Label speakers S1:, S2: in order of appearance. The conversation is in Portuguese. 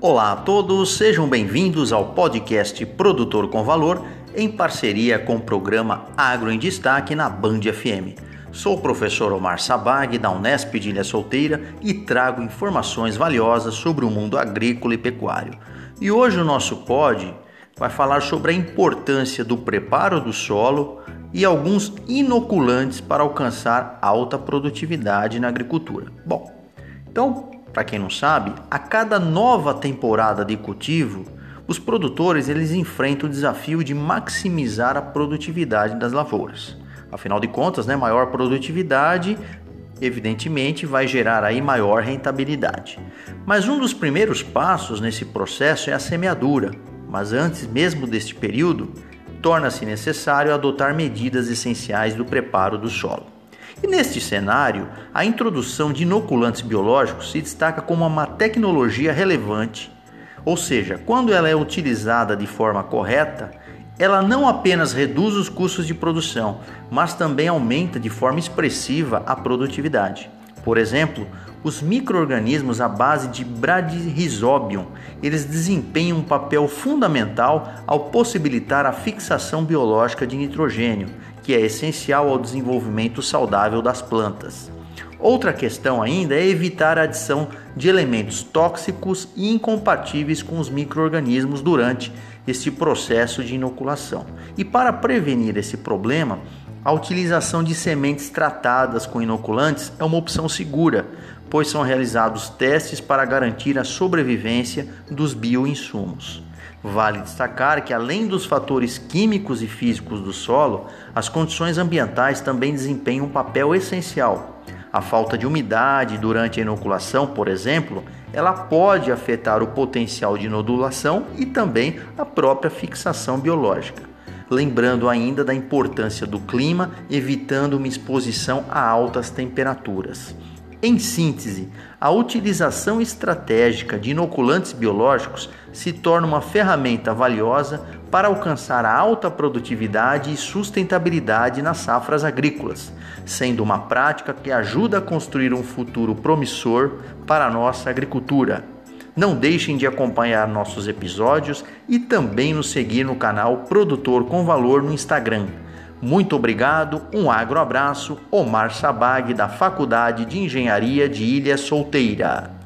S1: Olá a todos, sejam bem-vindos ao podcast Produtor com Valor, em parceria com o programa Agro em Destaque na Band FM. Sou o professor Omar Sabag, da Unesp de Ilha Solteira, e trago informações valiosas sobre o mundo agrícola e pecuário. E hoje o nosso pod vai falar sobre a importância do preparo do solo e alguns inoculantes para alcançar alta produtividade na agricultura. Bom, então para quem não sabe, a cada nova temporada de cultivo, os produtores eles enfrentam o desafio de maximizar a produtividade das lavouras. Afinal de contas, né, maior produtividade evidentemente vai gerar aí maior rentabilidade. Mas um dos primeiros passos nesse processo é a semeadura. Mas antes mesmo deste período, torna-se necessário adotar medidas essenciais do preparo do solo. E neste cenário, a introdução de inoculantes biológicos se destaca como uma tecnologia relevante, ou seja, quando ela é utilizada de forma correta, ela não apenas reduz os custos de produção, mas também aumenta de forma expressiva a produtividade. Por exemplo, os microorganismos à base de Bradyrhizobium, eles desempenham um papel fundamental ao possibilitar a fixação biológica de nitrogênio, que é essencial ao desenvolvimento saudável das plantas. Outra questão ainda é evitar a adição de elementos tóxicos e incompatíveis com os microorganismos durante este processo de inoculação. E para prevenir esse problema, a utilização de sementes tratadas com inoculantes é uma opção segura, pois são realizados testes para garantir a sobrevivência dos bioinsumos. Vale destacar que, além dos fatores químicos e físicos do solo, as condições ambientais também desempenham um papel essencial. A falta de umidade durante a inoculação, por exemplo, ela pode afetar o potencial de nodulação e também a própria fixação biológica. Lembrando ainda da importância do clima, evitando uma exposição a altas temperaturas. Em síntese, a utilização estratégica de inoculantes biológicos se torna uma ferramenta valiosa para alcançar a alta produtividade e sustentabilidade nas safras agrícolas, sendo uma prática que ajuda a construir um futuro promissor para a nossa agricultura. Não deixem de acompanhar nossos episódios e também nos seguir no canal Produtor com Valor no Instagram muito obrigado, um agro abraço, Omar Sabag, da Faculdade de Engenharia de Ilha Solteira.